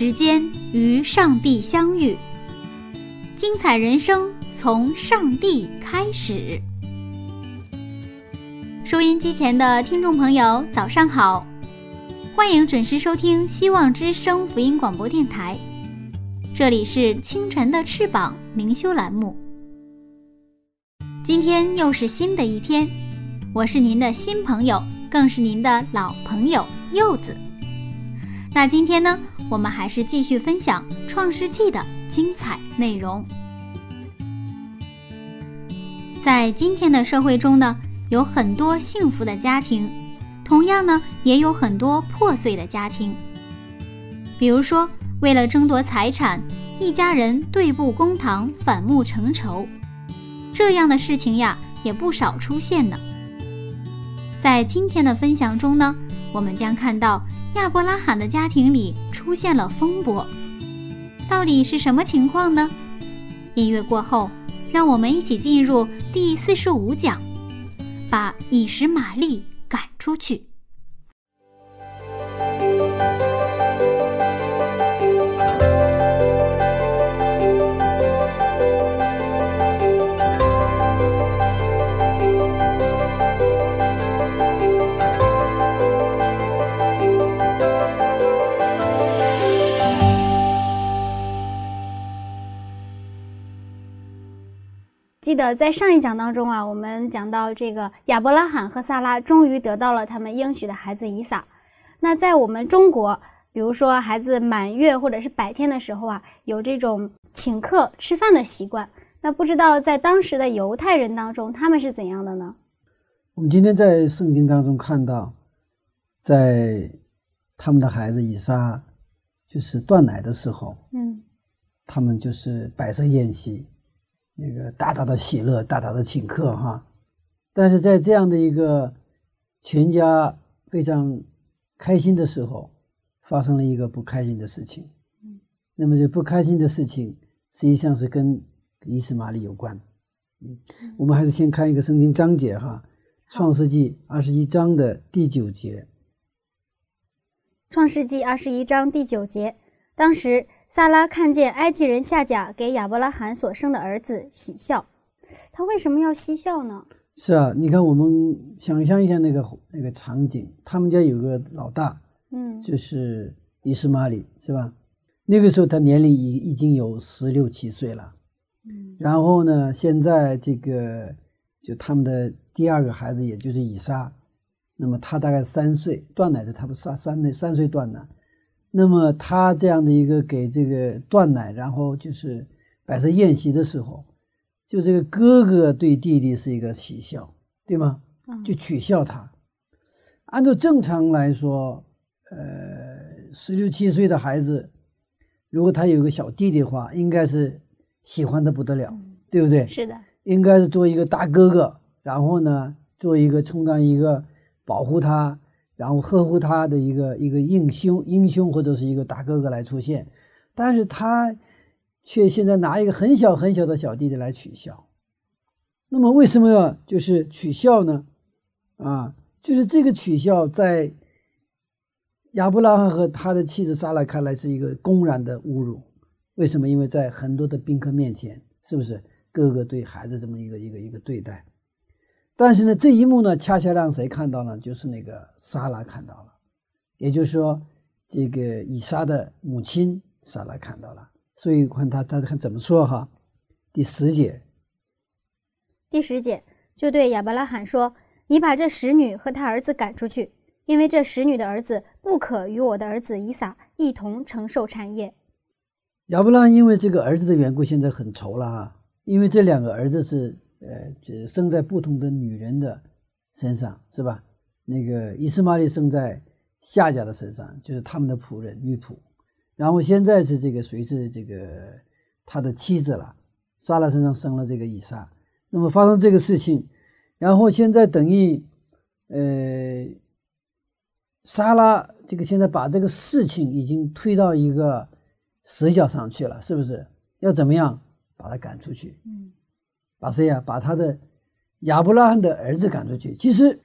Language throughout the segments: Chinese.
时间与上帝相遇，精彩人生从上帝开始。收音机前的听众朋友，早上好！欢迎准时收听希望之声福音广播电台，这里是清晨的翅膀灵修栏目。今天又是新的一天，我是您的新朋友，更是您的老朋友柚子。那今天呢，我们还是继续分享《创世纪》的精彩内容。在今天的社会中呢。有很多幸福的家庭，同样呢，也有很多破碎的家庭。比如说，为了争夺财产，一家人对簿公堂、反目成仇，这样的事情呀，也不少出现呢。在今天的分享中呢，我们将看到亚伯拉罕的家庭里出现了风波，到底是什么情况呢？音乐过后，让我们一起进入第四十五讲。把以实玛利赶出去。记得在上一讲当中啊，我们讲到这个亚伯拉罕和萨拉终于得到了他们应许的孩子以撒。那在我们中国，比如说孩子满月或者是百天的时候啊，有这种请客吃饭的习惯。那不知道在当时的犹太人当中，他们是怎样的呢？我们今天在圣经当中看到，在他们的孩子以撒就是断奶的时候，嗯，他们就是摆设宴席。那个大大的喜乐，大大的请客哈，但是在这样的一个全家非常开心的时候，发生了一个不开心的事情。嗯，那么这不开心的事情实际上是跟伊斯玛利有关。嗯，我们还是先看一个圣经章节哈，《创世纪》二十一章的第九节。《创世纪》二十一章第九节，当时。萨拉看见埃及人夏甲给亚伯拉罕所生的儿子喜笑，他为什么要嬉笑呢？是啊，你看，我们想象一下那个那个场景，他们家有个老大，嗯，就是伊斯玛里，是吧？那个时候他年龄已已经有十六七岁了，嗯，然后呢，现在这个就他们的第二个孩子，也就是以撒，那么他大概三岁断奶的，他不三三岁三岁断奶。那么他这样的一个给这个断奶，然后就是摆设宴席的时候，就这个哥哥对弟弟是一个喜笑，对吗？就取笑他。按照正常来说，呃，十六七岁的孩子，如果他有个小弟弟的话，应该是喜欢的不得了，对不对？是的，应该是做一个大哥哥，然后呢，做一个充当一个保护他。然后呵护他的一个一个英雄英雄或者是一个大哥哥来出现，但是他却现在拿一个很小很小的小弟弟来取笑。那么为什么要就是取笑呢？啊，就是这个取笑在亚伯拉罕和他的妻子莎拉看来是一个公然的侮辱。为什么？因为在很多的宾客面前，是不是哥哥对孩子这么一个一个一个对待？但是呢，这一幕呢，恰恰让谁看到了？就是那个莎拉看到了，也就是说，这个以撒的母亲莎拉看到了。所以看他他看怎么说哈？第十节，第十节就对亚伯拉罕说：“你把这使女和她儿子赶出去，因为这使女的儿子不可与我的儿子以撒一同承受产业。”亚伯拉罕因为这个儿子的缘故，现在很愁了啊，因为这两个儿子是呃，这生在不同的女人的身上，是吧？那个伊斯玛利生在夏家的身上，就是他们的仆人女仆。然后现在是这个谁是这个他的妻子了？莎拉身上生了这个以撒。那么发生这个事情，然后现在等于，呃，莎拉这个现在把这个事情已经推到一个死角上去了，是不是？要怎么样把他赶出去？嗯，把谁呀？把他的亚伯拉罕的儿子赶出去。其实，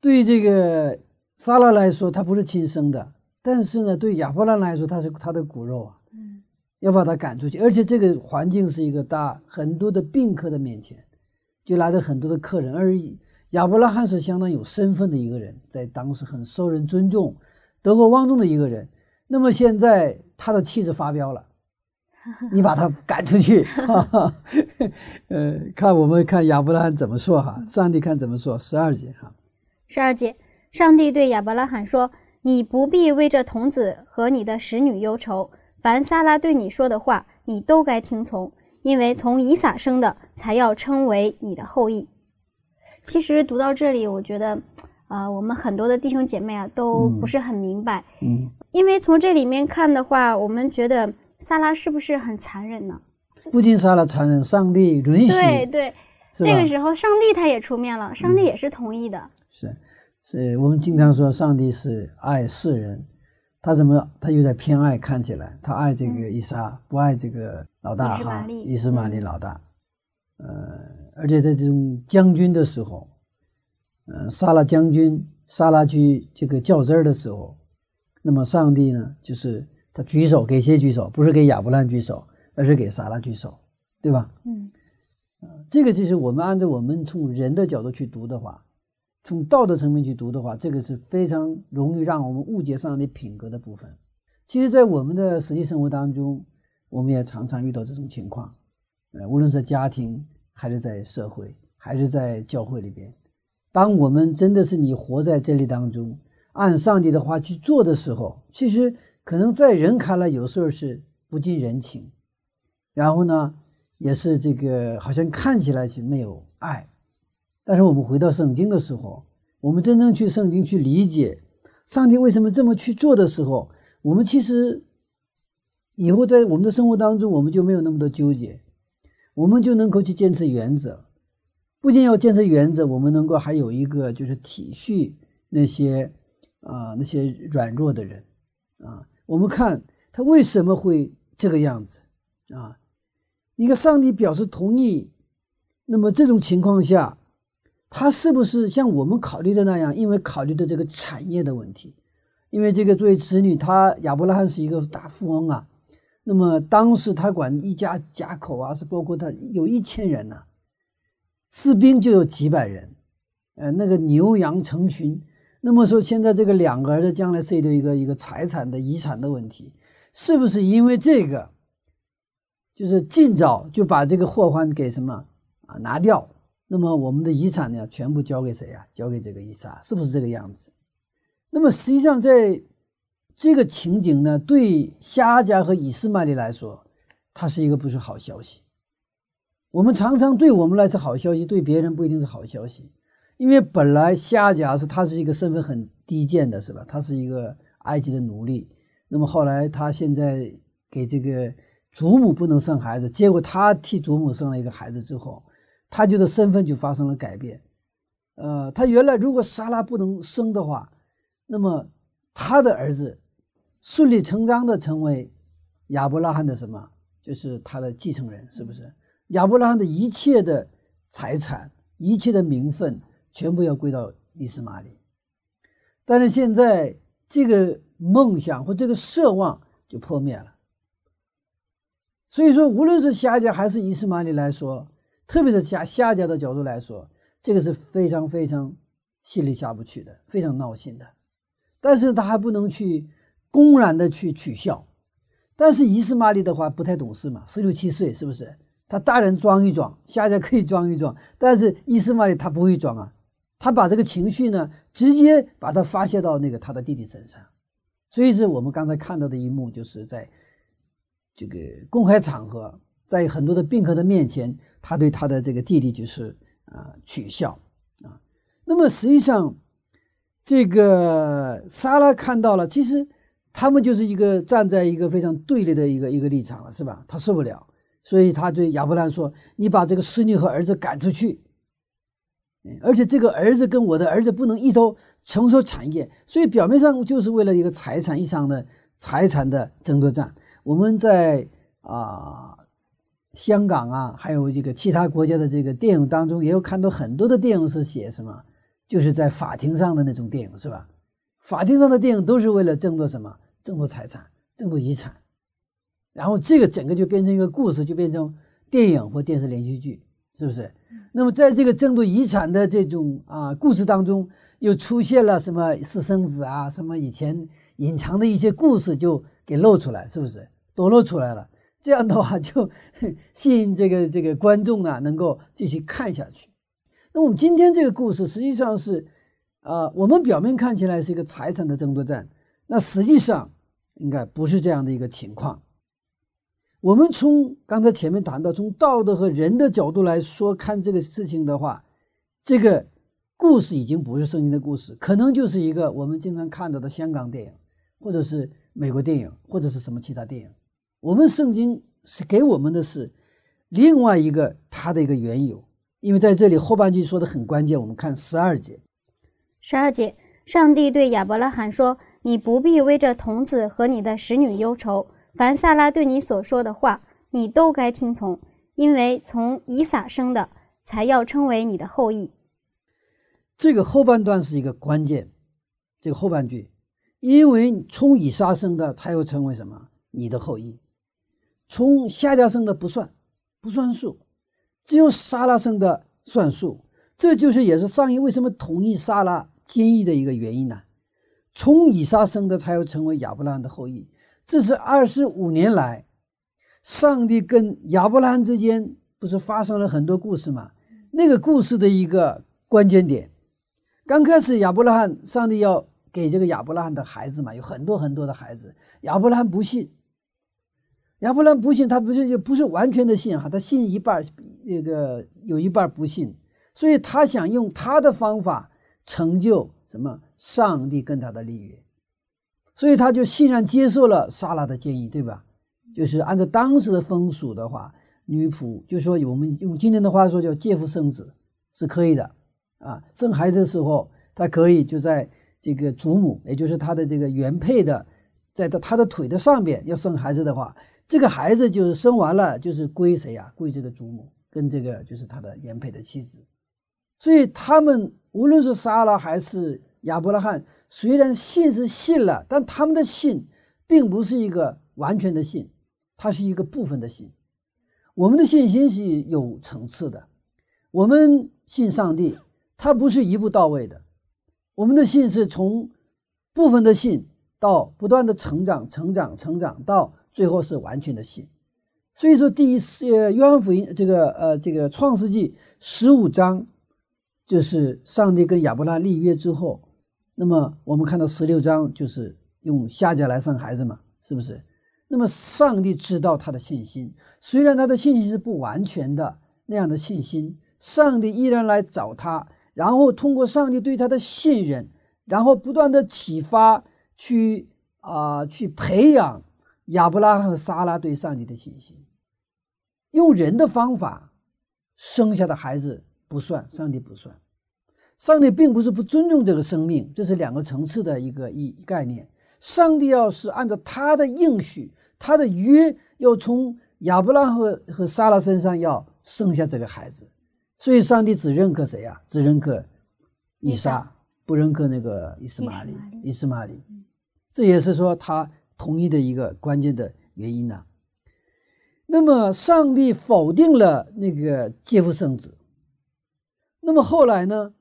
对这个撒拉来说，他不是亲生的，但是呢，对亚伯拉罕来说，他是他的骨肉啊。嗯，要把他赶出去，而且这个环境是一个大很多的宾客的面前，就来了很多的客人，而已亚伯拉罕是相当有身份的一个人，在当时很受人尊重、德高望重的一个人。那么现在他的妻子发飙了。你把他赶出去，哈哈，呃，看我们看亚伯拉罕怎么说哈，上帝看怎么说，十二节哈，十二节，上帝对亚伯拉罕说：“你不必为这童子和你的使女忧愁，凡撒拉对你说的话，你都该听从，因为从以撒生的才要称为你的后裔。”其实读到这里，我觉得，啊，我们很多的弟兄姐妹啊，都不是很明白，嗯，因为从这里面看的话，我们觉得。萨拉是不是很残忍呢？不仅萨拉残忍，上帝允许。对对，这个时候上帝他也出面了，上帝也是同意的。是，是我们经常说上帝是爱世人，他怎么他有点偏爱？看起来他爱这个伊莎，不爱这个老大哈，伊斯玛利老大。呃，而且在这种将军的时候，嗯，杀了将军，萨拉去这个较真儿的时候，那么上帝呢，就是。他举手给谁举手？不是给亚伯兰举手，而是给撒拉举手，对吧？嗯，这个其实我们按照我们从人的角度去读的话，从道德层面去读的话，这个是非常容易让我们误解上帝品格的部分。其实，在我们的实际生活当中，我们也常常遇到这种情况，呃，无论是家庭，还是在社会，还是在教会里边，当我们真的是你活在这里当中，按上帝的话去做的时候，其实。可能在人看来，有时候是不近人情，然后呢，也是这个好像看起来是没有爱。但是我们回到圣经的时候，我们真正去圣经去理解上帝为什么这么去做的时候，我们其实以后在我们的生活当中，我们就没有那么多纠结，我们就能够去坚持原则。不仅要坚持原则，我们能够还有一个就是体恤那些啊那些软弱的人。啊，我们看他为什么会这个样子啊？一个上帝表示同意，那么这种情况下，他是不是像我们考虑的那样？因为考虑的这个产业的问题，因为这个作为子女，他亚伯拉罕是一个大富翁啊。那么当时他管一家家口啊，是包括他有一千人呢，士兵就有几百人，呃，那个牛羊成群。那么说，现在这个两个儿子将来涉及到一个一个财产的遗产的问题，是不是因为这个，就是尽早就把这个祸患给什么啊拿掉？那么我们的遗产呢，全部交给谁啊？交给这个伊莎，是不是这个样子？那么实际上，在这个情景呢，对夏家和以斯玛利来说，它是一个不是好消息。我们常常对我们来说好消息，对别人不一定是好消息。因为本来夏甲是他是一个身份很低贱的，是吧？他是一个埃及的奴隶。那么后来他现在给这个祖母不能生孩子，结果他替祖母生了一个孩子之后，他就的身份就发生了改变。呃，他原来如果莎拉不能生的话，那么他的儿子顺理成章的成为亚伯拉罕的什么？就是他的继承人，是不是？亚伯拉罕的一切的财产，一切的名分。全部要归到伊斯玛里，但是现在这个梦想或这个奢望就破灭了。所以说，无论是夏家还是伊斯玛里来说，特别是夏夏家的角度来说，这个是非常非常心里下不去的，非常闹心的。但是他还不能去公然的去取笑。但是伊斯玛里的话不太懂事嘛，十六七岁是不是？他大人装一装，夏家可以装一装，但是伊斯玛里他不会装啊。他把这个情绪呢，直接把它发泄到那个他的弟弟身上，所以是我们刚才看到的一幕，就是在这个公开场合，在很多的宾客的面前，他对他的这个弟弟就是啊取笑啊。那么实际上，这个莎拉看到了，其实他们就是一个站在一个非常对立的一个一个立场了，是吧？他受不了，所以他对亚伯兰说：“你把这个侍女和儿子赶出去。”而且这个儿子跟我的儿子不能一头承受产业，所以表面上就是为了一个财产一场的财产的争夺战。我们在啊香港啊，还有这个其他国家的这个电影当中，也有看到很多的电影是写什么，就是在法庭上的那种电影，是吧？法庭上的电影都是为了争夺什么？争夺财产，争夺遗产，然后这个整个就变成一个故事，就变成电影或电视连续剧，是不是？那么，在这个争夺遗产的这种啊故事当中，又出现了什么私生子啊，什么以前隐藏的一些故事就给露出来，是不是？都露出来了。这样的话，就吸引这个这个观众呢，能够继续看下去。那我们今天这个故事实际上是，啊，我们表面看起来是一个财产的争夺战，那实际上应该不是这样的一个情况。我们从刚才前面谈到，从道德和人的角度来说看这个事情的话，这个故事已经不是圣经的故事，可能就是一个我们经常看到的香港电影，或者是美国电影，或者是什么其他电影。我们圣经是给我们的是另外一个它的一个缘由，因为在这里后半句说的很关键。我们看十二节，十二节，上帝对亚伯拉罕说：“你不必为这童子和你的使女忧愁。”凡萨拉对你所说的话，你都该听从，因为从以撒生的，才要称为你的后裔。这个后半段是一个关键，这个后半句，因为从以撒生的，才要成为什么？你的后裔。从夏家生的不算，不算数，只有撒拉生的算数。这就是也是上一为什么同意撒拉坚毅的一个原因呢？从以撒生的，才要成为亚伯拉罕的后裔。这是二十五年来，上帝跟亚伯拉罕之间不是发生了很多故事吗？那个故事的一个关键点，刚开始亚伯拉罕，上帝要给这个亚伯拉罕的孩子嘛，有很多很多的孩子。亚伯拉罕不信，亚伯拉罕不信，他不是就不是完全的信哈，他信一半，那个有一半不信，所以他想用他的方法成就什么？上帝跟他的立约。所以他就欣然接受了莎拉的建议，对吧？就是按照当时的风俗的话，女仆就说我们用今天的话说叫借腹生子是可以的啊。生孩子的时候，他可以就在这个祖母，也就是他的这个原配的，在他他的腿的上边要生孩子的话，这个孩子就是生完了就是归谁呀？归这个祖母跟这个就是他的原配的妻子。所以他们无论是莎拉还是亚伯拉罕。虽然信是信了，但他们的信并不是一个完全的信，它是一个部分的信。我们的信心是有层次的，我们信上帝，它不是一步到位的。我们的信是从部分的信到不断的成长、成长、成长，到最后是完全的信。所以说，第一次约翰福音这个呃这个创世纪十五章，就是上帝跟亚伯拉立约之后。那么我们看到十六章就是用下家来生孩子嘛，是不是？那么上帝知道他的信心，虽然他的信心是不完全的那样的信心，上帝依然来找他，然后通过上帝对他的信任，然后不断的启发，去啊去培养亚伯拉罕和撒拉对上帝的信心。用人的方法生下的孩子不算，上帝不算。上帝并不是不尊重这个生命，这是两个层次的一个一概念。上帝要是按照他的应许，他的约，要从亚伯拉罕和和撒拉身上要生下这个孩子，所以上帝只认可谁呀？只认可以撒，不认可那个伊斯玛利。伊斯玛利，这也是说他同意的一个关键的原因呢。那么上帝否定了那个接父生子，那么后来呢？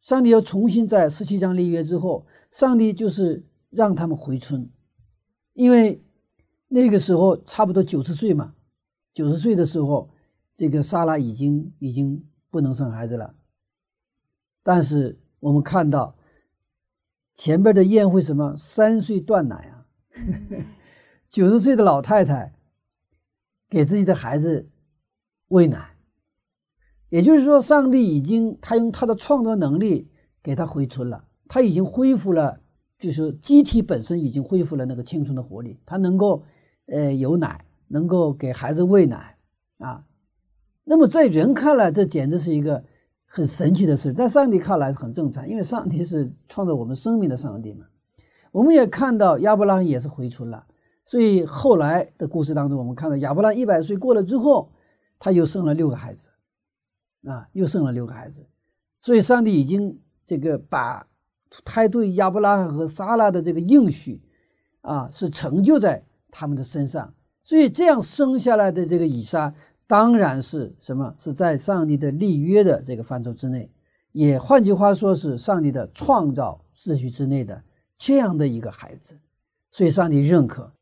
上帝要重新在十七章立约之后，上帝就是让他们回村，因为那个时候差不多九十岁嘛，九十岁的时候，这个莎拉已经已经不能生孩子了。但是我们看到前边的宴会，什么三岁断奶啊，九十岁的老太太给自己的孩子喂奶。也就是说，上帝已经他用他的创造能力给他回春了，他已经恢复了，就是机体本身已经恢复了那个青春的活力，他能够呃有奶，能够给孩子喂奶啊。那么在人看来，这简直是一个很神奇的事，在上帝看来很正常，因为上帝是创造我们生命的上帝嘛。我们也看到亚伯拉罕也是回春了，所以后来的故事当中，我们看到亚伯拉罕一百岁过了之后，他又生了六个孩子。啊，又生了六个孩子，所以上帝已经这个把他对亚伯拉罕和撒拉的这个应许啊，是成就在他们的身上。所以这样生下来的这个以撒，当然是什么？是在上帝的立约的这个范畴之内，也换句话说是上帝的创造秩序之内的这样的一个孩子。所以上帝认可。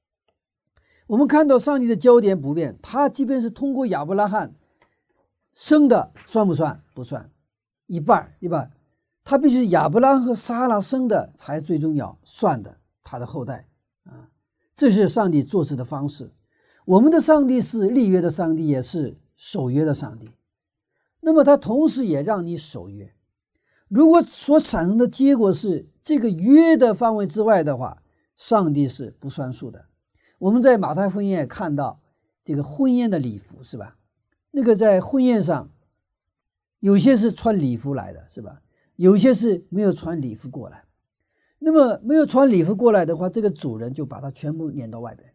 我们看到上帝的焦点不变，他即便是通过亚伯拉罕。生的算不算？不算，一半一半。他必须亚伯拉和撒拉生的才最重要，算的他的后代啊。这是上帝做事的方式。我们的上帝是立约的上帝，也是守约的上帝。那么他同时也让你守约。如果所产生的结果是这个约的范围之外的话，上帝是不算数的。我们在马太福音也看到这个婚宴的礼服，是吧？那个在婚宴上，有些是穿礼服来的，是吧？有些是没有穿礼服过来。那么没有穿礼服过来的话，这个主人就把他全部撵到外边。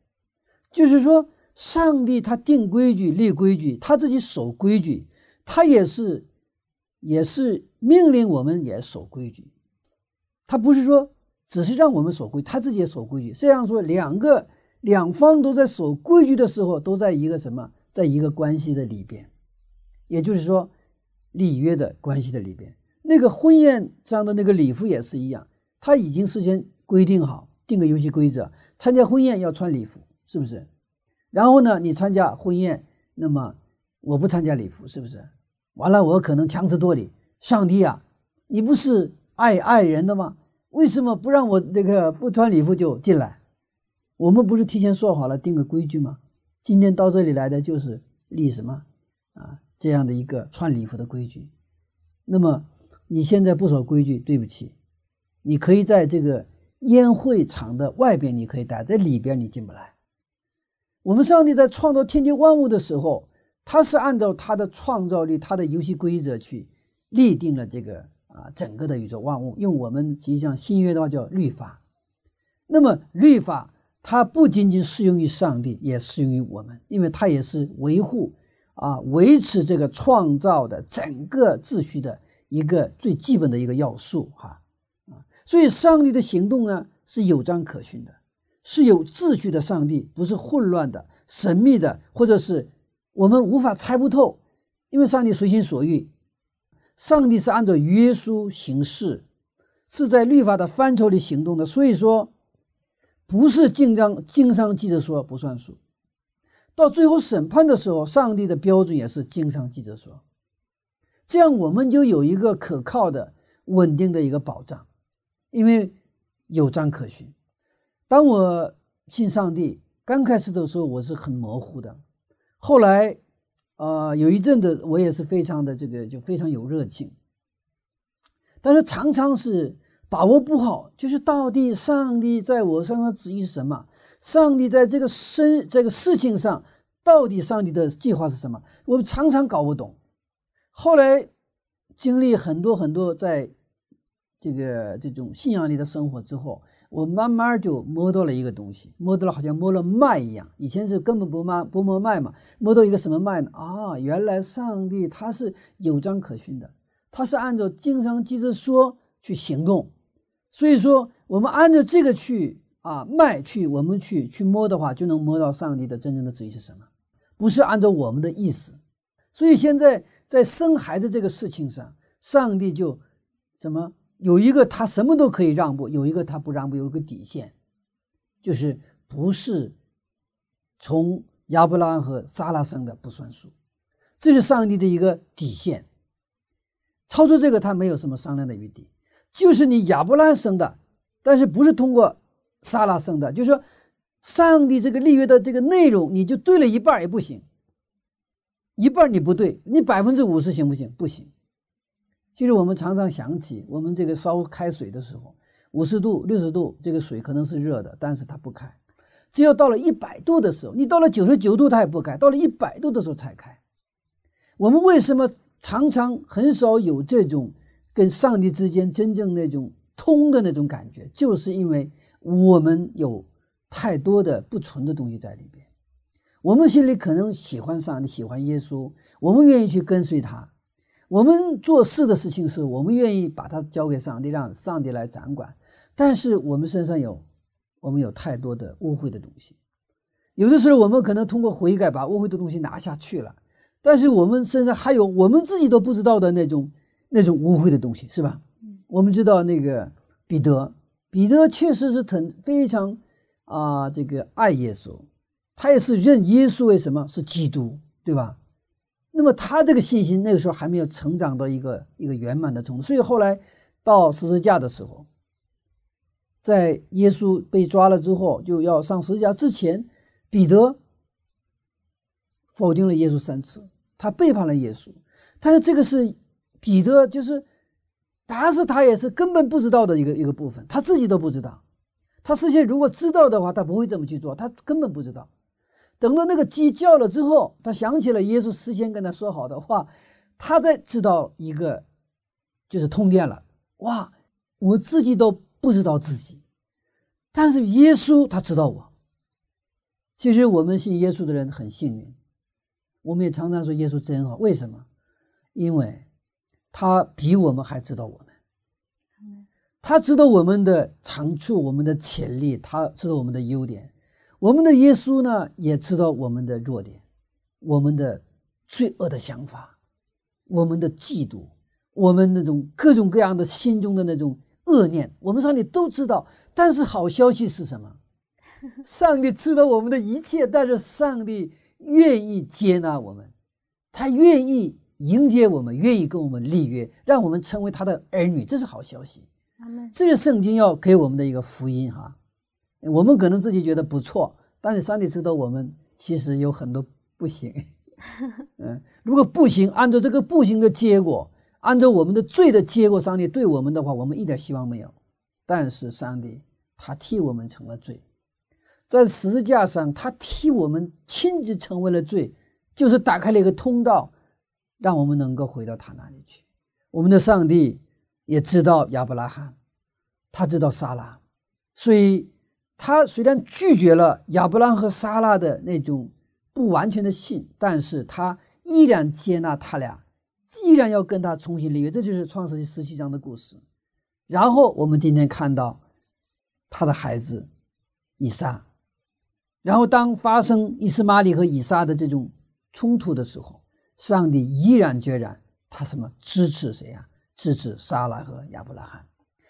就是说，上帝他定规矩、立规矩，他自己守规矩，他也是也是命令我们也守规矩。他不是说只是让我们守规，他自己也守规矩。这样说，两个两方都在守规矩的时候，都在一个什么？在一个关系的里边，也就是说，礼约的关系的里边，那个婚宴上的那个礼服也是一样，他已经事先规定好，定个游戏规则，参加婚宴要穿礼服，是不是？然后呢，你参加婚宴，那么我不参加礼服，是不是？完了，我可能强词夺理。上帝啊，你不是爱爱人的吗？为什么不让我这个不穿礼服就进来？我们不是提前说好了，定个规矩吗？今天到这里来的就是立什么啊这样的一个穿礼服的规矩。那么你现在不守规矩，对不起，你可以在这个宴会场的外边，你可以待在里边，你进不来。我们上帝在创造天地万物的时候，他是按照他的创造力、他的游戏规则去立定了这个啊整个的宇宙万物。用我们实际上新约的话叫律法。那么律法。它不仅仅适用于上帝，也适用于我们，因为它也是维护啊、维持这个创造的整个秩序的一个最基本的一个要素哈啊。所以，上帝的行动呢是有章可循的，是有秩序的。上帝不是混乱的、神秘的，或者是我们无法猜不透，因为上帝随心所欲，上帝是按照约束行事，是在律法的范畴里行动的。所以说。不是经章经商记者说不算数，到最后审判的时候，上帝的标准也是经商记者说，这样我们就有一个可靠的、稳定的一个保障，因为有章可循。当我信上帝刚开始的时候，我是很模糊的，后来，啊，有一阵子我也是非常的这个就非常有热情，但是常常是。把握不好，就是到底上帝在我身上旨意是什么？上帝在这个生这个事情上，到底上帝的计划是什么？我们常常搞不懂。后来经历很多很多，在这个这种信仰里的生活之后，我慢慢就摸到了一个东西，摸到了好像摸了脉一样。以前是根本不摸不摸脉嘛，摸到一个什么脉呢？啊，原来上帝他是有章可循的，他是按照经上记着说去行动。所以说，我们按照这个去啊卖去，我们去去摸的话，就能摸到上帝的真正的旨意是什么，不是按照我们的意思。所以现在在生孩子这个事情上，上帝就怎么有一个他什么都可以让步，有一个他不让步，有一个底线，就是不是从亚伯拉罕和撒拉生的不算数，这是上帝的一个底线。超出这个，他没有什么商量的余地。就是你亚伯拉罕生的，但是不是通过撒拉生的，就是说上帝这个立约的这个内容，你就对了一半也不行，一半你不对，你百分之五十行不行？不行。其实我们常常想起，我们这个烧开水的时候，五十度、六十度，这个水可能是热的，但是它不开。只有到了一百度的时候，你到了九十九度它也不开，到了一百度的时候才开。我们为什么常常很少有这种跟上帝之间真正那种通的那种感觉？就是因为我们有太多的不纯的东西在里边。我们心里可能喜欢上帝，喜欢耶稣，我们愿意去跟随他。我们做事的事情是我们愿意把它交给上帝，让上帝来掌管。但是我们身上有，我们有太多的污秽的东西。有的时候我们可能通过悔改把污秽的东西拿下去了，但是我们身上还有我们自己都不知道的那种那种污秽的东西，是吧？我们知道那个彼得，彼得确实是很非常啊，这个爱耶稣，他也是认耶稣为什么是基督，对吧？那么他这个信心那个时候还没有成长到一个一个圆满的程度，所以后来到十字架的时候，在耶稣被抓了之后，就要上十字架之前，彼得否定了耶稣三次，他背叛了耶稣。但是这个是彼得，就是打死他也是根本不知道的一个一个部分，他自己都不知道。他事先如果知道的话，他不会这么去做，他根本不知道。等到那个鸡叫了之后，他想起了耶稣事先跟他说好的话，他才知道一个就是通电了。哇，我自己都不知道自己，但是耶稣他知道我。其实我们信耶稣的人很幸运，我们也常常说耶稣真好。为什么？因为他比我们还知道我们，他知道我们的长处、我们的潜力，他知道我们的优点。我们的耶稣呢，也知道我们的弱点，我们的罪恶的想法，我们的嫉妒，我们那种各种各样的心中的那种恶念，我们上帝都知道。但是好消息是什么？上帝知道我们的一切，但是上帝愿意接纳我们，他愿意迎接我们，愿意跟我们立约，让我们成为他的儿女，这是好消息。这是圣经要给我们的一个福音哈。我们可能自己觉得不错，但是上帝知道我们其实有很多不行。嗯，如果不行，按照这个不行的结果，按照我们的罪的结果，上帝对我们的话，我们一点希望没有。但是上帝他替我们成了罪，在十字架上，他替我们亲自成为了罪，就是打开了一个通道，让我们能够回到他那里去。我们的上帝也知道亚伯拉罕，他知道撒拉，所以。他虽然拒绝了亚伯拉罕和撒拉的那种不完全的信，但是他依然接纳他俩，依然要跟他重新立约。这就是创世纪十七章的故事。然后我们今天看到他的孩子以撒，然后当发生伊斯玛利和以撒的这种冲突的时候，上帝毅然决然，他什么支持谁呀？支持撒拉和亚伯拉罕。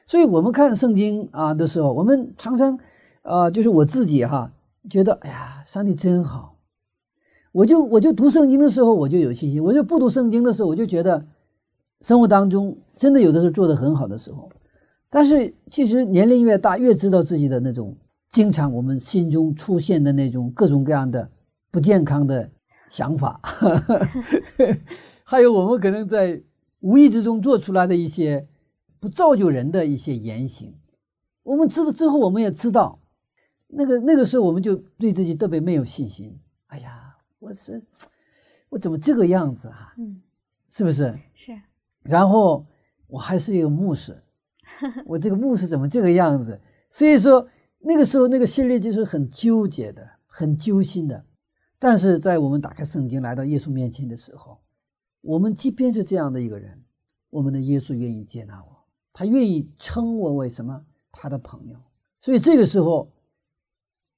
所以我们看圣经啊的时候，我们常常。啊，就是我自己哈，觉得哎呀，上帝真好。我就我就读圣经的时候，我就有信心；我就不读圣经的时候，我就觉得生活当中真的有的是做得很好的时候。但是其实年龄越大，越知道自己的那种经常我们心中出现的那种各种各样的不健康的想法，还有我们可能在无意之中做出来的一些不造就人的一些言行。我们知道之后，我们也知道。那个那个时候，我们就对自己特别没有信心。哎呀，我是我怎么这个样子啊？嗯，是不是？是。然后我还是一个牧师，我这个牧师怎么这个样子？所以说那个时候那个心里就是很纠结的，很揪心的。但是在我们打开圣经来到耶稣面前的时候，我们即便是这样的一个人，我们的耶稣愿意接纳我，他愿意称我为什么？他的朋友。所以这个时候。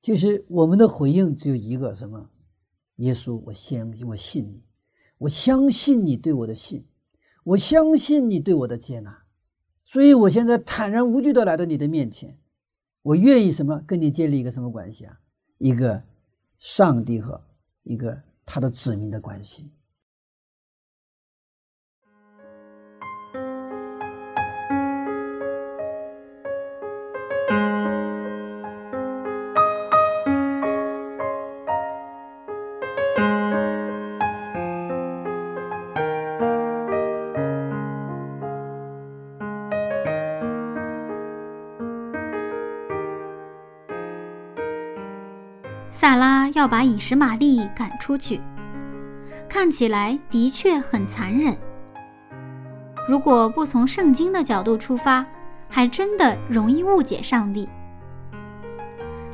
其实我们的回应只有一个什么？耶稣，我相信，我信你，我相信你对我的信，我相信你对我的接纳，所以我现在坦然无惧的来到你的面前，我愿意什么？跟你建立一个什么关系啊？一个上帝和一个他的子民的关系。要把以实玛利赶出去，看起来的确很残忍。如果不从圣经的角度出发，还真的容易误解上帝。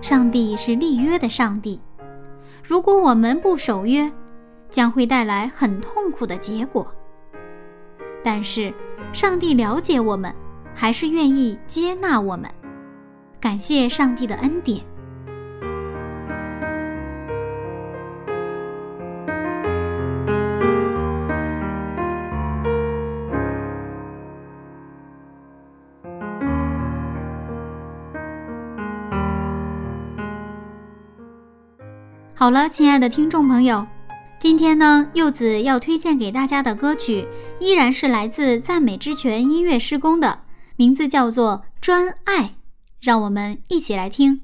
上帝是立约的上帝，如果我们不守约，将会带来很痛苦的结果。但是，上帝了解我们，还是愿意接纳我们。感谢上帝的恩典。好了，亲爱的听众朋友，今天呢，柚子要推荐给大家的歌曲依然是来自赞美之泉音乐施工的，名字叫做《专爱》，让我们一起来听。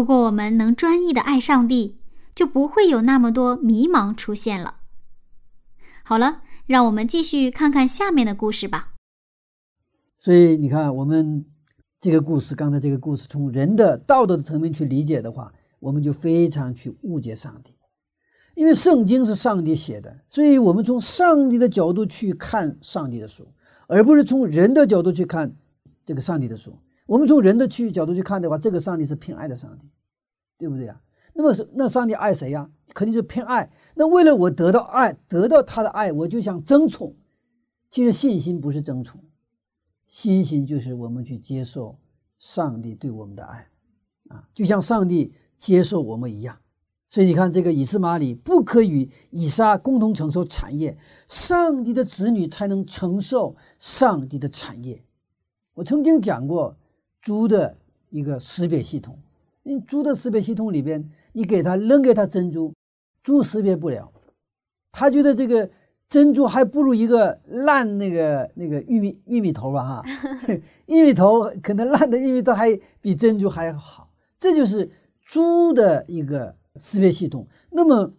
如果我们能专一的爱上帝，就不会有那么多迷茫出现了。好了，让我们继续看看下面的故事吧。所以你看，我们这个故事，刚才这个故事，从人的道德的层面去理解的话，我们就非常去误解上帝。因为圣经是上帝写的，所以我们从上帝的角度去看上帝的书，而不是从人的角度去看这个上帝的书。我们从人的去角度去看的话，这个上帝是偏爱的上帝，对不对啊？那么是那上帝爱谁呀？肯定是偏爱。那为了我得到爱，得到他的爱，我就想争宠。其实信心不是争宠。信心就是我们去接受上帝对我们的爱，啊，就像上帝接受我们一样。所以你看，这个以斯玛里不可与以撒共同承受产业，上帝的子女才能承受上帝的产业。我曾经讲过猪的一个识别系统，因为猪的识别系统里边，你给它扔给它珍珠，猪识别不了，它觉得这个。珍珠还不如一个烂那个那个玉米玉米头吧哈，玉米头可能烂的玉米头还比珍珠还好，这就是猪的一个识别系统。那么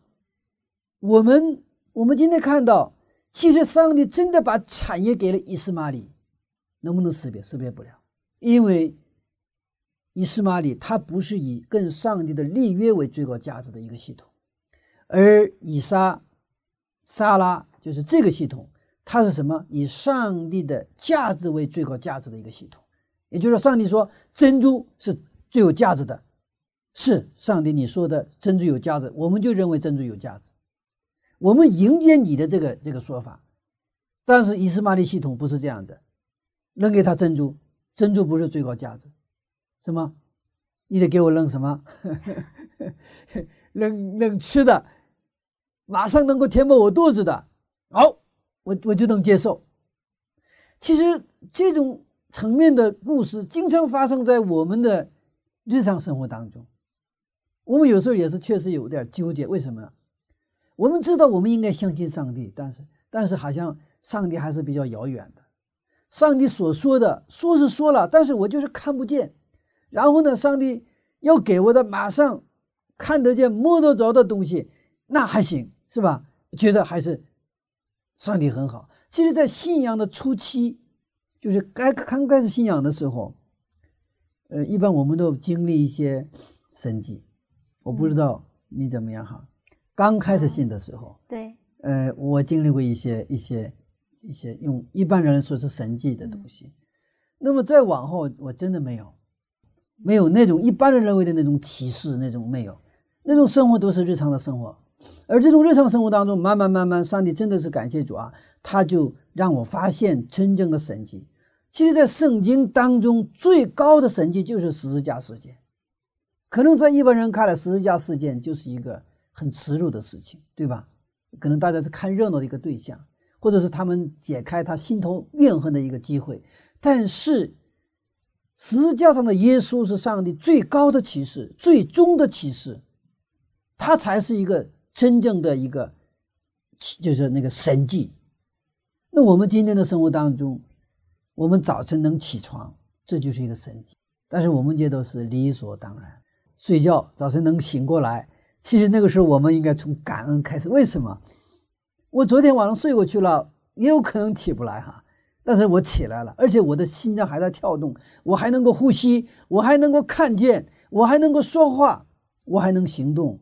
我们我们今天看到，其实上帝真的把产业给了伊斯玛里，能不能识别？识别不了，因为伊斯玛里他不是以跟上帝的立约为最高价值的一个系统，而以撒、撒拉。就是这个系统，它是什么？以上帝的价值为最高价值的一个系统。也就是说，上帝说珍珠是最有价值的，是上帝你说的珍珠有价值，我们就认为珍珠有价值，我们迎接你的这个这个说法。但是以斯玛利系统不是这样子，扔给他珍珠，珍珠不是最高价值，什么？你得给我扔什么？扔扔吃的，马上能够填饱我肚子的。好，我我就能接受。其实这种层面的故事经常发生在我们的日常生活当中。我们有时候也是确实有点纠结，为什么？我们知道我们应该相信上帝，但是但是好像上帝还是比较遥远的。上帝所说的说是说了，但是我就是看不见。然后呢，上帝要给我的马上看得见、摸得着的东西，那还行是吧？觉得还是。上帝很好。其实，在信仰的初期，就是该刚开始信仰的时候，呃，一般我们都经历一些神迹。我不知道你怎么样哈。刚开始信的时候，对，呃，我经历过一些一些一些用一般人来说是神迹的东西。那么再往后，我真的没有，没有那种一般人认为的那种启示，那种没有，那种生活都是日常的生活。而这种日常生活当中，慢慢慢慢，上帝真的是感谢主啊，他就让我发现真正的神迹。其实，在圣经当中，最高的神迹就是十字架事件。可能在一般人看来，十字架事件就是一个很耻辱的事情，对吧？可能大家是看热闹的一个对象，或者是他们解开他心头怨恨的一个机会。但是，十字架上的耶稣是上帝最高的启示，最终的启示，他才是一个。真正的一个，就是那个神迹。那我们今天的生活当中，我们早晨能起床，这就是一个神迹。但是我们这都是理所当然。睡觉早晨能醒过来，其实那个时候我们应该从感恩开始。为什么？我昨天晚上睡过去了，也有可能起不来哈。但是我起来了，而且我的心脏还在跳动，我还能够呼吸，我还能够看见，我还能够说话，我还能行动。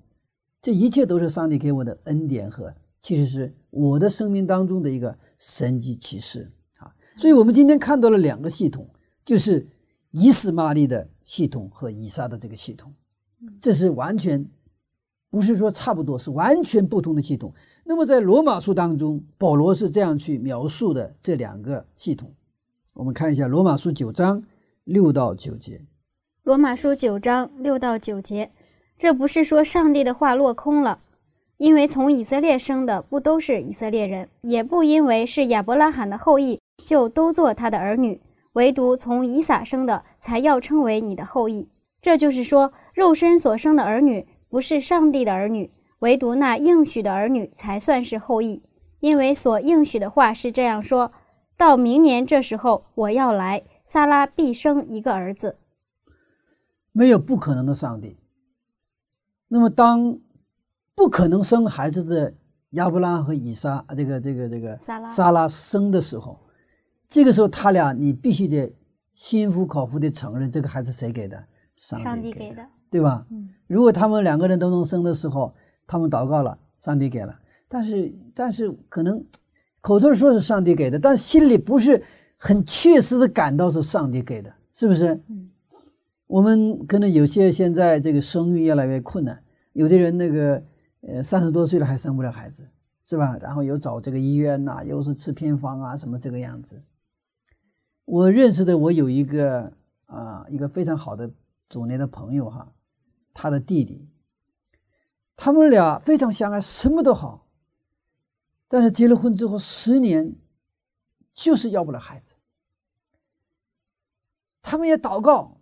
这一切都是上帝给我的恩典和，其实是我的生命当中的一个神迹启示啊！所以，我们今天看到了两个系统，就是以斯玛利的系统和以撒的这个系统，这是完全不是说差不多，是完全不同的系统。那么，在罗马书当中，保罗是这样去描述的这两个系统。我们看一下罗马书九章六到九节。罗马书九章六到九节。这不是说上帝的话落空了，因为从以色列生的不都是以色列人，也不因为是亚伯拉罕的后裔就都做他的儿女，唯独从以撒生的才要称为你的后裔。这就是说，肉身所生的儿女不是上帝的儿女，唯独那应许的儿女才算是后裔。因为所应许的话是这样说：到明年这时候，我要来，撒拉必生一个儿子。没有不可能的上帝。那么当不可能生孩子的亚伯拉罕和以撒，这个这个这个撒拉撒拉生的时候，这个时候他俩你必须得心服口服的承认，这个孩子谁给的？上上帝给的，对吧？嗯如果他们两个人都能生的时候，他们祷告了，上帝给了，但是但是可能口头说是上帝给的，但心里不是很确实的感到是上帝给的，是不是？嗯我们可能有些现在这个生育越来越困难，有的人那个呃三十多岁了还生不了孩子，是吧？然后又找这个医院呐、又是吃偏方啊，什么这个样子。我认识的，我有一个啊、一个非常好的祖年的朋友哈，他的弟弟，他们俩非常相爱，什么都好，但是结了婚之后十年，就是要不了孩子。他们也祷告，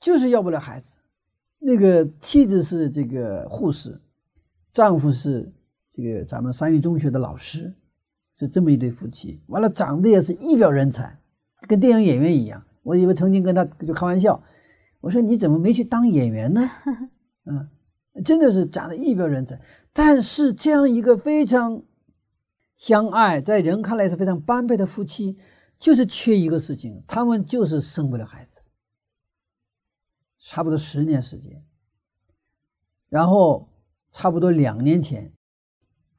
就是要不了孩子。那个妻子是这个护士，丈夫是这个咱们三育中学的老师，是这么一对夫妻。完了，长得也是一表人才，跟电影演员一样。我以为曾经跟他就开玩笑，我说你怎么没去当演员呢？嗯，真的是长得一表人才。但是这样一个非常相爱，在人看来是非常般配的夫妻，就是缺一个事情，他们就是生不了孩子。差不多十年时间，然后差不多两年前，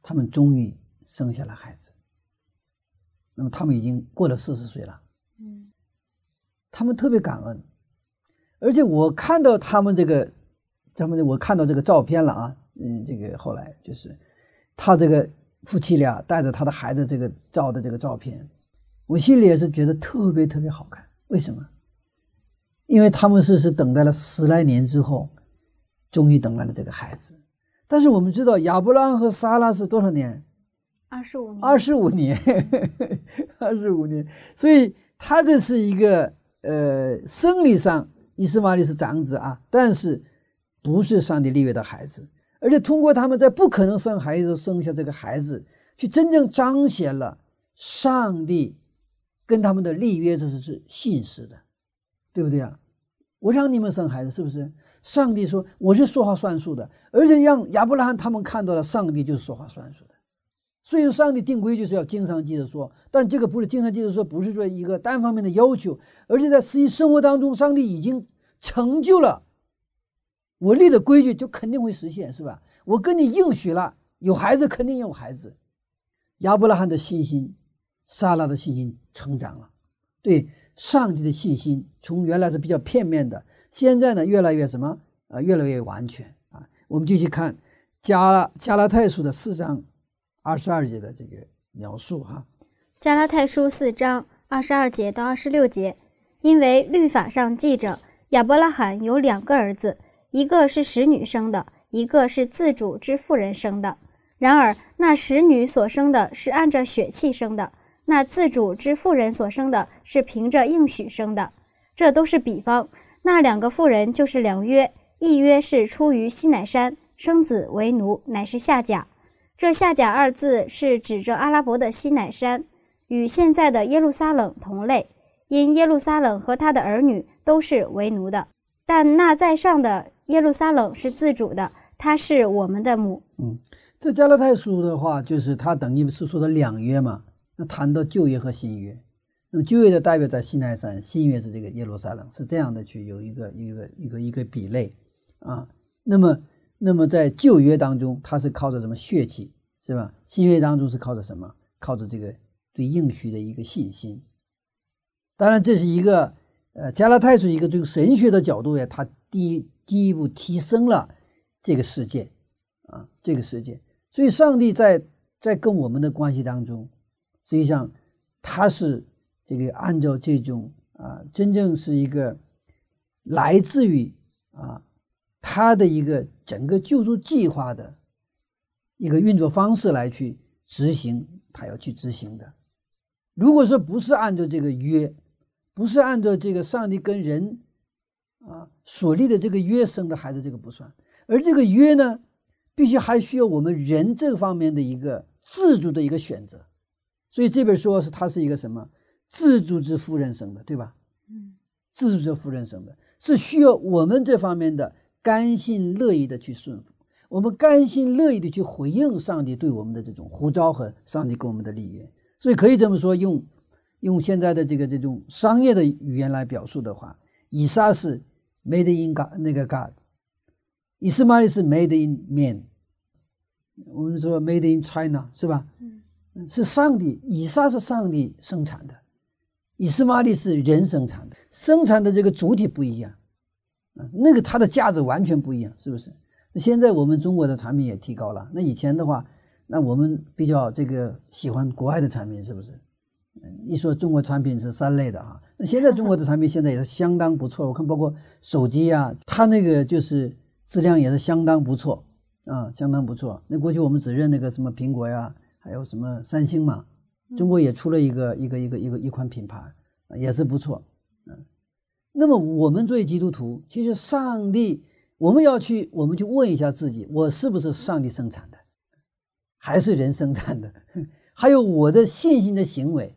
他们终于生下了孩子。那么他们已经过了四十岁了，嗯他们特别感恩，而且我看到他们这个，他们我看到这个照片了啊，嗯，这个后来就是他这个夫妻俩带着他的孩子这个照的这个照片，我心里也是觉得特别特别好看。为什么？因为他们是是等待了十来年之后，终于等来了这个孩子。但是我们知道亚伯拉罕和撒拉是多少年？二十五年，二十五年，二十五年。所以他这是一个呃，生理上伊斯玛利是长子啊，但是不是上帝立约的孩子，而且通过他们在不可能生孩子生下这个孩子，去真正彰显了上帝跟他们的立约，这是是信实的，对不对啊？我让你们生孩子，是不是？上帝说我是说话算数的，而且让亚伯拉罕他们看到了上帝就是说话算数的。所以，上帝定规矩是要经常记着说，但这个不是经常记着说，不是说一个单方面的要求，而且在实际生活当中，上帝已经成就了我立的规矩，就肯定会实现，是吧？我跟你应许了，有孩子肯定有孩子。亚伯拉罕的信心，撒拉的信心成长了，对上帝的信心从原来是比较片面的，现在呢越来越什么啊、越来越完全啊。我们继续看加拉加拉太书的四章二十二节的这个描述哈。加拉太书四章二十二节到二十六节，因为律法上记着亚伯拉罕有两个儿子，一个是使女生的，一个是自主之妇人生的。然而那使女所生的是按着血气生的，那自主之妇人所生的是凭着应许生的。这都是比方。那两个妇人就是两约，一约是出于西乃山，生子为奴，乃是下甲。这下甲二字是指着阿拉伯的西乃山。与现在的耶路撒冷同类，因耶路撒冷和他的儿女都是为奴的，但那在上的耶路撒冷是自主的，他是我们的母。嗯，这加拉太书的话，就是它等于是说的两约嘛。那谈到旧约和新约，那么旧约的代表在西奈山，新约是这个耶路撒冷，是这样的去有一个一个一个一个比类啊。那么那么在旧约当中，它是靠着什么血气是吧？新约当中是靠着什么？靠着这个对应许的一个信心。当然，这是一个呃加拉太书一个从神学的角度呀，它第一进一步提升了这个世界啊，这个世界。所以，上帝在在跟我们的关系当中，实际上他是这个按照这种啊，真正是一个来自于啊他的一个整个救助计划的一个运作方式来去执行，他要去执行的。如果说不是按照这个约，不是按照这个上帝跟人啊所立的这个约生的孩子，这个不算。而这个约呢，必须还需要我们人这方面的一个自主的一个选择。所以这本书是它是一个什么自主之夫人生的，对吧？嗯，自主之夫人生的，是需要我们这方面的甘心乐意的去顺服，我们甘心乐意的去回应上帝对我们的这种呼召和上帝给我们的立约。所以可以这么说，用用现在的这个这种商业的语言来表述的话，以撒是 made in God 那个 God，以斯玛利是 made in man，我们说 made in China 是吧？嗯，是上帝，以撒是上帝生产的，以斯玛利是人生产的，生产的这个主体不一样，啊，那个它的价值完全不一样，是不是？那现在我们中国的产品也提高了，那以前的话。那我们比较这个喜欢国外的产品，是不是？一说中国产品是三类的哈。那现在中国的产品现在也是相当不错，我看包括手机呀，它那个就是质量也是相当不错啊，相当不错。那过去我们只认那个什么苹果呀，还有什么三星嘛，中国也出了一个一个一个一个一款品牌，也是不错。嗯，那么我们作为基督徒，其实上帝，我们要去，我们去问一下自己，我是不是上帝生产的？还是人生产的，还有我的信心的行为，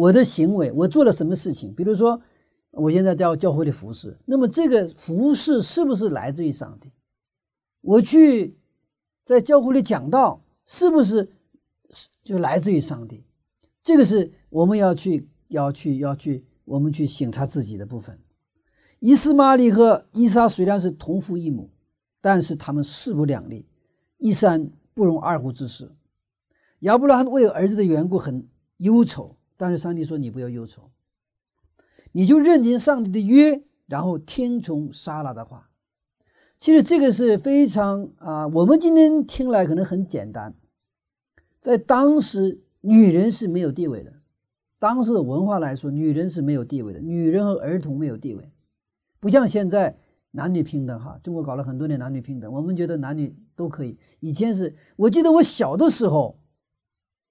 我的行为，我做了什么事情？比如说，我现在在教会里服侍，那么这个服侍是不是来自于上帝？我去在教会里讲道，是不是就来自于上帝？这个是我们要去要去要去我们去省察自己的部分。伊斯玛利和伊莎虽然是同父异母，但是他们势不两立。一山。不容二虎之势。亚伯拉罕为儿子的缘故很忧愁，但是上帝说：“你不要忧愁，你就认定上帝的约，然后听从莎拉的话。”其实这个是非常啊，我们今天听来可能很简单，在当时女人是没有地位的，当时的文化来说，女人是没有地位的，女人和儿童没有地位，不像现在。男女平等哈，中国搞了很多年男女平等，我们觉得男女都可以。以前是我记得我小的时候，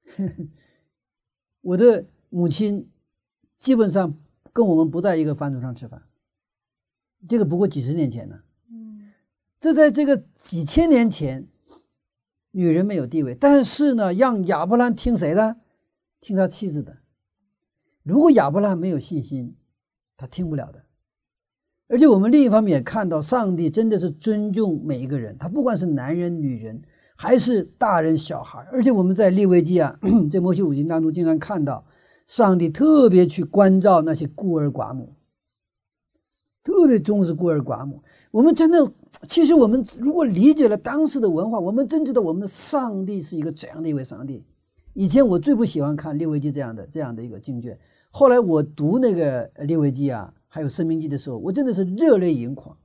我的母亲基本上跟我们不在一个饭桌上吃饭。这个不过几十年前呢，嗯，这在这个几千年前，女人没有地位，但是呢，让亚伯兰听谁的？听他妻子的。如果亚伯兰没有信心，他听不了的。而且我们另一方面也看到，上帝真的是尊重每一个人，他不管是男人、女人，还是大人、小孩。而且我们在利未记啊，在摩西五经当中，经常看到上帝特别去关照那些孤儿寡母，特别重视孤儿寡母。我们真的，其实我们如果理解了当时的文化，我们真知道我们的上帝是一个怎样的一位上帝。以前我最不喜欢看列维记这样的这样的一个经卷，后来我读那个列维记啊。还有生命记的时候，我真的是热泪盈眶。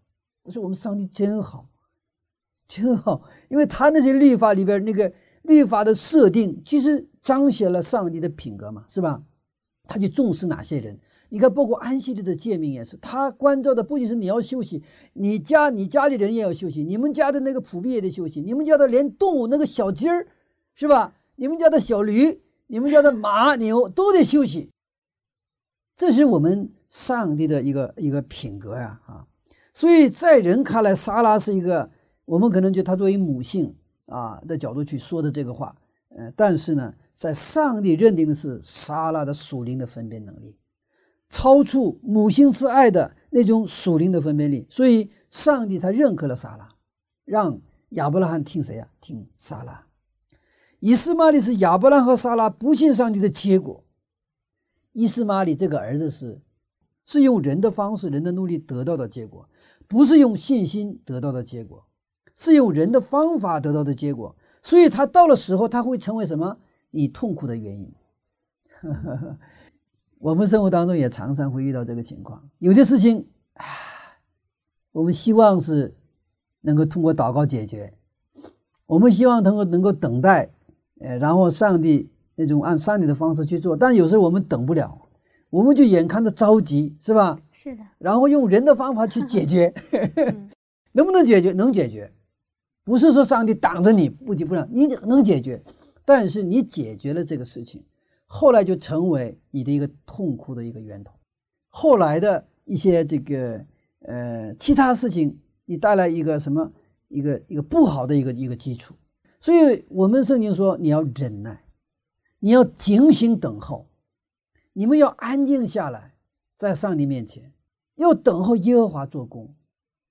我说我们上帝真好，真好，因为他那些律法里边那个律法的设定，其实彰显了上帝的品格嘛，是吧？他就重视哪些人？你看，包括安息日的诫命也是，他关照的不仅是你要休息，你家你家里人也要休息，你们家的那个仆婢也得休息，你们家的连动物那个小鸡儿，是吧？你们家的小驴，你们家的马牛都得休息。这是我们。上帝的一个一个品格呀，啊，所以在人看来，莎拉是一个我们可能就他作为母性啊的角度去说的这个话，呃，但是呢，在上帝认定的是莎拉的属灵的分辨能力，超出母性之爱的那种属灵的分辨力，所以上帝他认可了莎拉，让亚伯拉罕听谁呀？听莎拉。以斯玛利是亚伯拉罕和莎拉不信上帝的结果，伊斯玛利这个儿子是。是用人的方式、人的努力得到的结果，不是用信心得到的结果，是用人的方法得到的结果。所以，他到了时候，他会成为什么？你痛苦的原因。我们生活当中也常常会遇到这个情况，有的事情啊，我们希望是能够通过祷告解决，我们希望能够能够等待，呃，然后上帝那种按上帝的方式去做，但有时候我们等不了。我们就眼看着着急，是吧？是的。然后用人的方法去解决 能不能解决？能解决，不是说上帝挡着你不急不让你能解决，但是你解决了这个事情，后来就成为你的一个痛苦的一个源头。后来的一些这个呃其他事情，你带来一个什么一个一个不好的一个一个基础。所以我们圣经说你要忍耐，你要警醒等候。你们要安静下来，在上帝面前，要等候耶和华做工。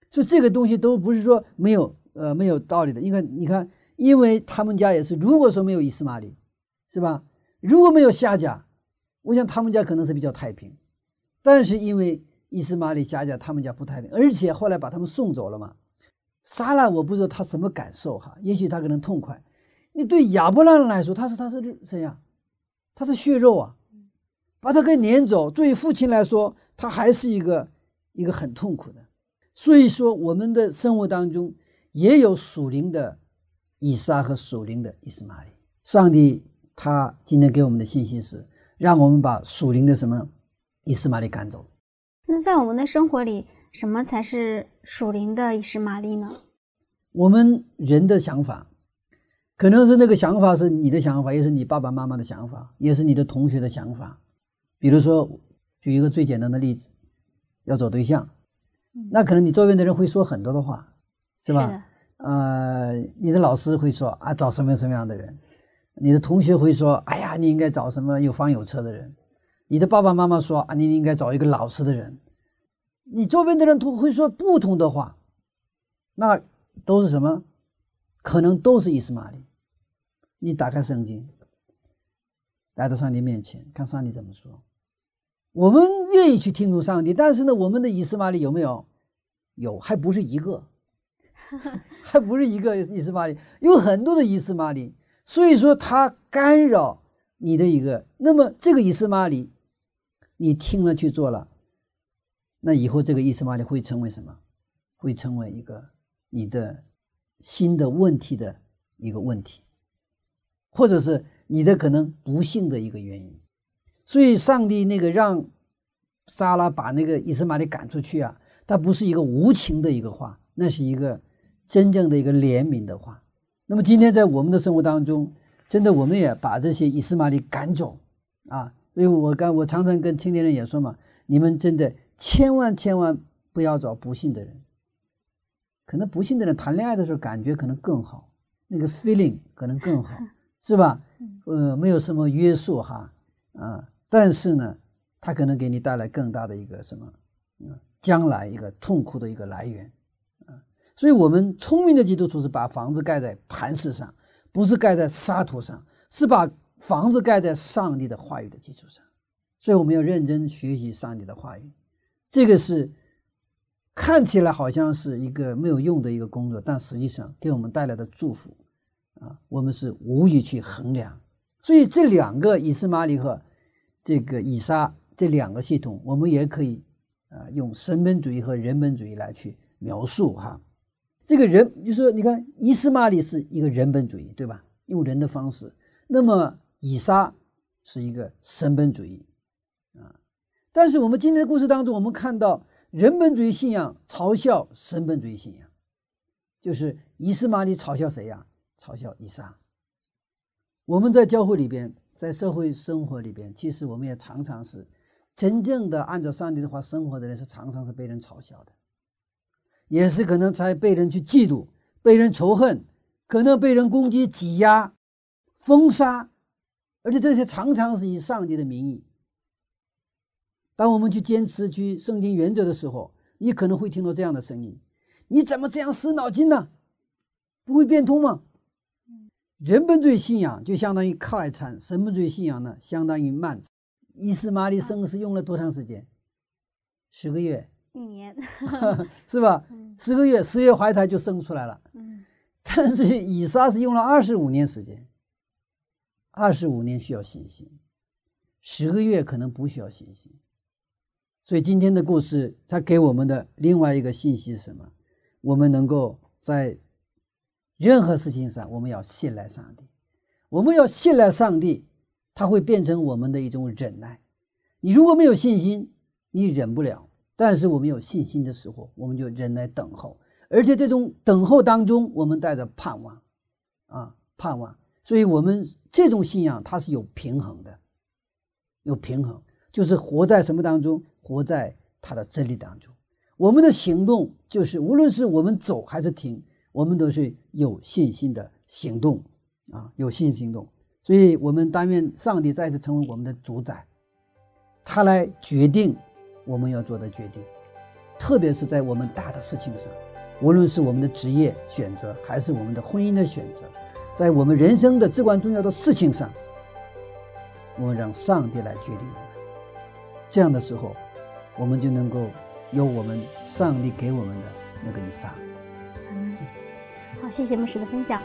所以这个东西都不是说没有呃没有道理的。因为你看，因为他们家也是，如果说没有以斯玛利，是吧？如果没有夏甲，我想他们家可能是比较太平。但是因为以斯玛利、夏甲他们家不太平，而且后来把他们送走了嘛。杀了我不知道他什么感受哈，也许他可能痛快。你对亚伯拉罕来说，他是他是这样？他是血肉啊，把他给撵走。作为父亲来说，他还是一个一个很痛苦的。所以说，我们的生活当中也有属灵的以撒和属灵的以斯玛利。上帝他今天给我们的信息是，让我们把属灵的什么以斯玛利赶走。那在我们的生活里，什么才是属灵的以斯玛利呢？我们人的想法，可能是那个想法是你的想法，也是你爸爸妈妈的想法，也是你的同学的想法。比如说，举一个最简单的例子，要找对象。那可能你周边的人会说很多的话，是吧？呃，你的老师会说啊，找什么什么样的人？你的同学会说，哎呀，你应该找什么有房有车的人？你的爸爸妈妈说啊，你应该找一个老实的人。你周边的人都会说不同的话，那都是什么？可能都是伊斯玛利。你打开圣经，来到上帝面前，看上帝怎么说。我们愿意去听从上帝，但是呢，我们的以斯玛利有没有？有，还不是一个，还不是一个以斯玛利，有很多的以斯玛利。所以说，他干扰你的一个。那么，这个以斯玛利，你听了去做了，那以后这个以斯玛利会成为什么？会成为一个你的新的问题的一个问题，或者是你的可能不幸的一个原因。所以，上帝那个让撒拉把那个以斯玛利赶出去啊，他不是一个无情的一个话，那是一个真正的一个怜悯的话。那么，今天在我们的生活当中，真的我们也把这些以斯玛利赶走啊。所以我刚我常常跟青年人也说嘛，你们真的千万千万不要找不幸的人。可能不幸的人谈恋爱的时候感觉可能更好，那个 feeling 可能更好，是吧？呃，没有什么约束哈，啊。但是呢，他可能给你带来更大的一个什么？嗯，将来一个痛苦的一个来源，啊，所以我们聪明的基督徒是把房子盖在磐石上，不是盖在沙土上，是把房子盖在上帝的话语的基础上。所以我们要认真学习上帝的话语，这个是看起来好像是一个没有用的一个工作，但实际上给我们带来的祝福，啊，我们是无以去衡量。所以这两个以斯玛利和。这个以撒这两个系统，我们也可以啊用神本主义和人本主义来去描述哈。这个人就是，你看伊斯玛利是一个人本主义，对吧？用人的方式。那么以撒是一个神本主义啊。但是我们今天的故事当中，我们看到人本主义信仰嘲笑神本主义信仰，就是伊斯玛利嘲笑谁呀？嘲笑以撒。我们在教会里边。在社会生活里边，其实我们也常常是真正的按照上帝的话生活的人，是常常是被人嘲笑的，也是可能才被人去嫉妒、被人仇恨，可能被人攻击、挤压、封杀，而且这些常常是以上帝的名义。当我们去坚持去圣经原则的时候，你可能会听到这样的声音：“你怎么这样死脑筋呢？不会变通吗？”人本主义信仰就相当于快餐，神本主义信仰呢相当于慢餐。伊斯玛利生是用了多长时间？十个月？一年？是吧？十个月，十月怀胎就生出来了。嗯。但是以撒是用了二十五年时间，二十五年需要信心，十个月可能不需要信心。所以今天的故事，它给我们的另外一个信息是什么？我们能够在。任何事情上，我们要信赖上帝。我们要信赖上帝，它会变成我们的一种忍耐。你如果没有信心，你忍不了。但是我们有信心的时候，我们就忍耐等候。而且这种等候当中，我们带着盼望，啊，盼望。所以，我们这种信仰它是有平衡的，有平衡，就是活在什么当中？活在他的真理当中。我们的行动就是，无论是我们走还是停。我们都是有信心的行动啊，有信心行动，所以我们但愿上帝再次成为我们的主宰，他来决定我们要做的决定，特别是在我们大的事情上，无论是我们的职业选择，还是我们的婚姻的选择，在我们人生的至关重要的事情上，我们让上帝来决定我们。这样的时候，我们就能够有我们上帝给我们的那个以上。好，谢谢牧师的分享。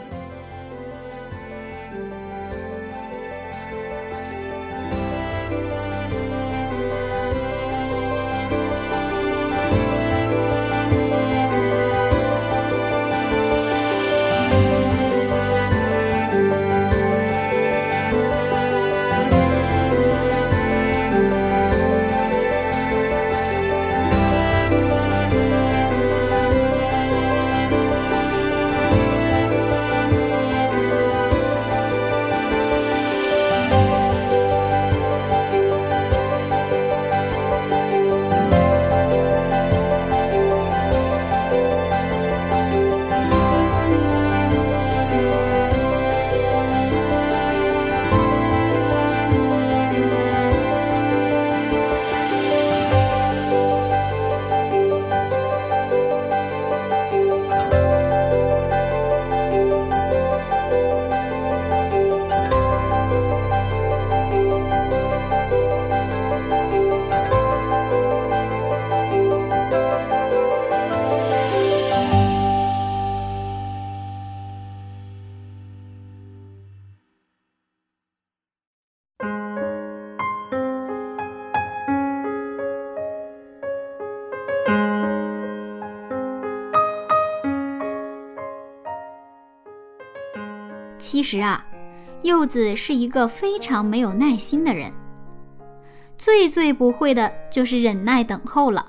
实啊，柚子是一个非常没有耐心的人，最最不会的就是忍耐等候了。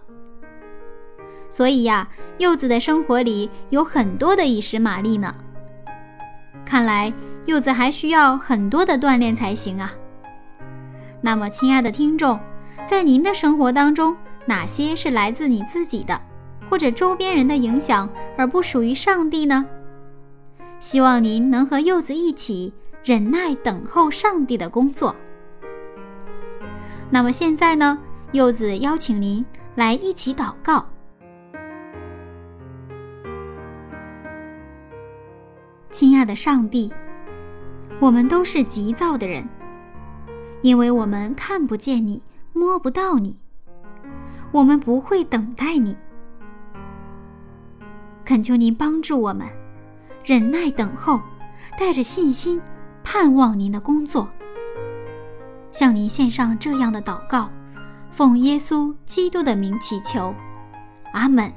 所以呀，柚子的生活里有很多的以实玛利呢。看来柚子还需要很多的锻炼才行啊。那么，亲爱的听众，在您的生活当中，哪些是来自你自己的，或者周边人的影响，而不属于上帝呢？希望您能和柚子一起忍耐等候上帝的工作。那么现在呢，柚子邀请您来一起祷告。亲爱的上帝，我们都是急躁的人，因为我们看不见你，摸不到你，我们不会等待你。恳求您帮助我们。忍耐等候，带着信心，盼望您的工作。向您献上这样的祷告，奉耶稣基督的名祈求，阿门。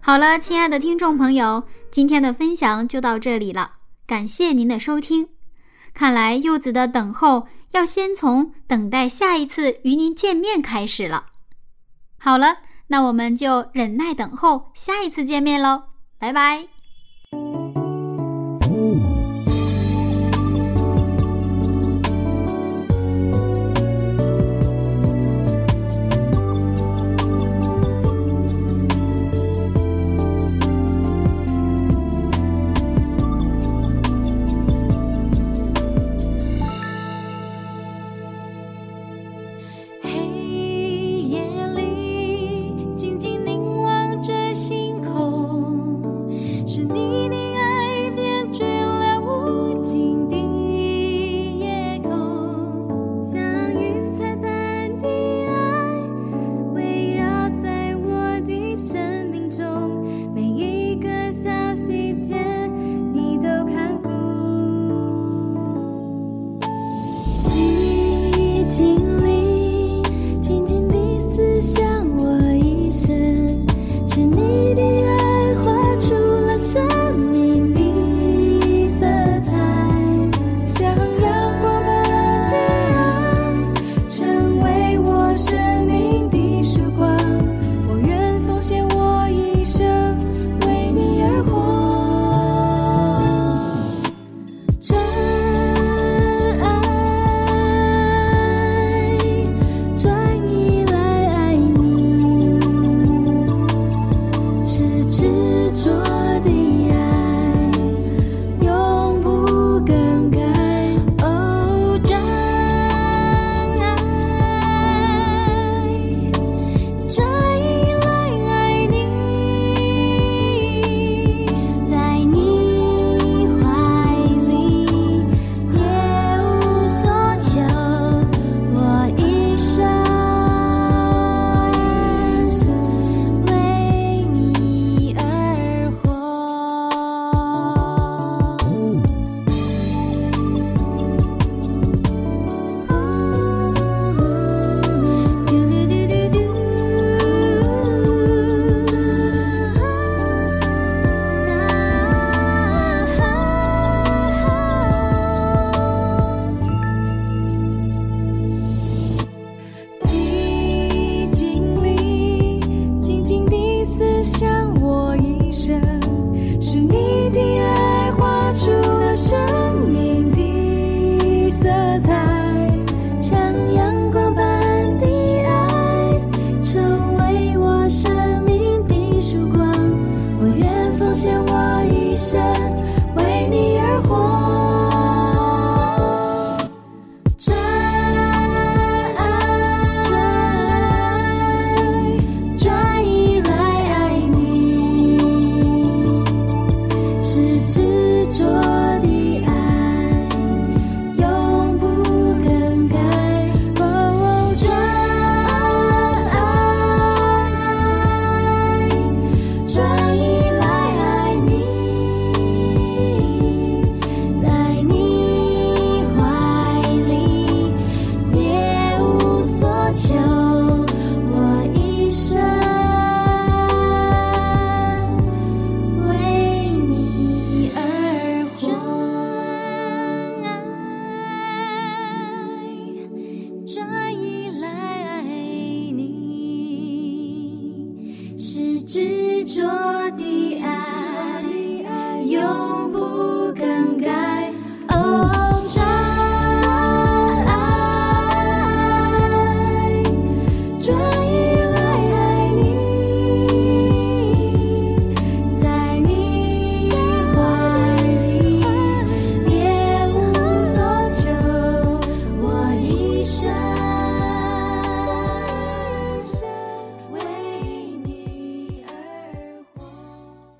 好了，亲爱的听众朋友，今天的分享就到这里了，感谢您的收听。看来柚子的等候要先从等待下一次与您见面开始了。好了，那我们就忍耐等候下一次见面喽，拜拜。